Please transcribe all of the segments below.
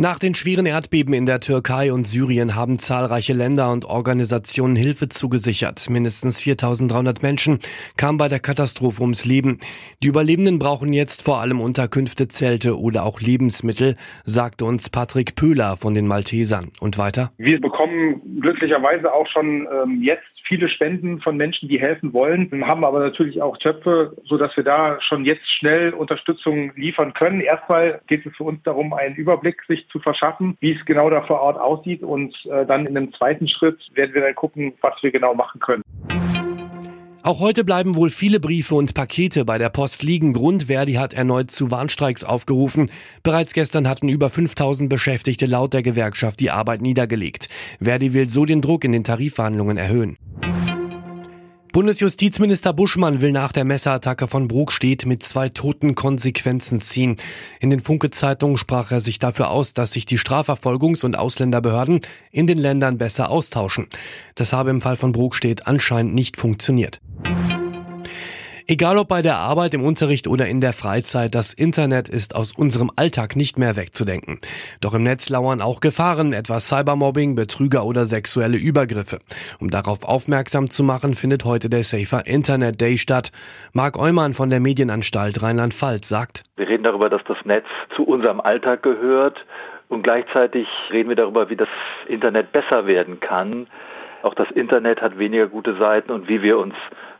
Nach den schweren Erdbeben in der Türkei und Syrien haben zahlreiche Länder und Organisationen Hilfe zugesichert. Mindestens 4300 Menschen kamen bei der Katastrophe ums Leben. Die Überlebenden brauchen jetzt vor allem Unterkünfte, Zelte oder auch Lebensmittel, sagte uns Patrick Pöhler von den Maltesern. Und weiter? Wir bekommen glücklicherweise auch schon ähm, jetzt viele Spenden von Menschen, die helfen wollen, haben aber natürlich auch Töpfe, so dass wir da schon jetzt schnell Unterstützung liefern können. Erstmal geht es für uns darum, einen Überblick sich zu verschaffen, wie es genau da vor Ort aussieht und äh, dann in einem zweiten Schritt werden wir dann gucken, was wir genau machen können. Auch heute bleiben wohl viele Briefe und Pakete bei der Post liegen. Grund Verdi hat erneut zu Warnstreiks aufgerufen. Bereits gestern hatten über 5000 Beschäftigte laut der Gewerkschaft die Arbeit niedergelegt. Verdi will so den Druck in den Tarifverhandlungen erhöhen. Bundesjustizminister Buschmann will nach der Messerattacke von Brokstedt mit zwei Toten Konsequenzen ziehen. In den Funke-Zeitungen sprach er sich dafür aus, dass sich die Strafverfolgungs- und Ausländerbehörden in den Ländern besser austauschen. Das habe im Fall von Brokstedt anscheinend nicht funktioniert. Egal ob bei der Arbeit, im Unterricht oder in der Freizeit, das Internet ist aus unserem Alltag nicht mehr wegzudenken. Doch im Netz lauern auch Gefahren, etwa Cybermobbing, Betrüger oder sexuelle Übergriffe. Um darauf aufmerksam zu machen, findet heute der Safer Internet Day statt. Marc Eumann von der Medienanstalt Rheinland-Pfalz sagt, Wir reden darüber, dass das Netz zu unserem Alltag gehört und gleichzeitig reden wir darüber, wie das Internet besser werden kann. Auch das Internet hat weniger gute Seiten und wie wir uns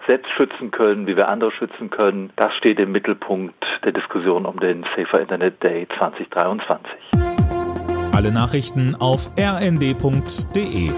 selbst schützen können, wie wir andere schützen können, das steht im Mittelpunkt der Diskussion um den Safer Internet Day 2023. Alle Nachrichten auf rnd.de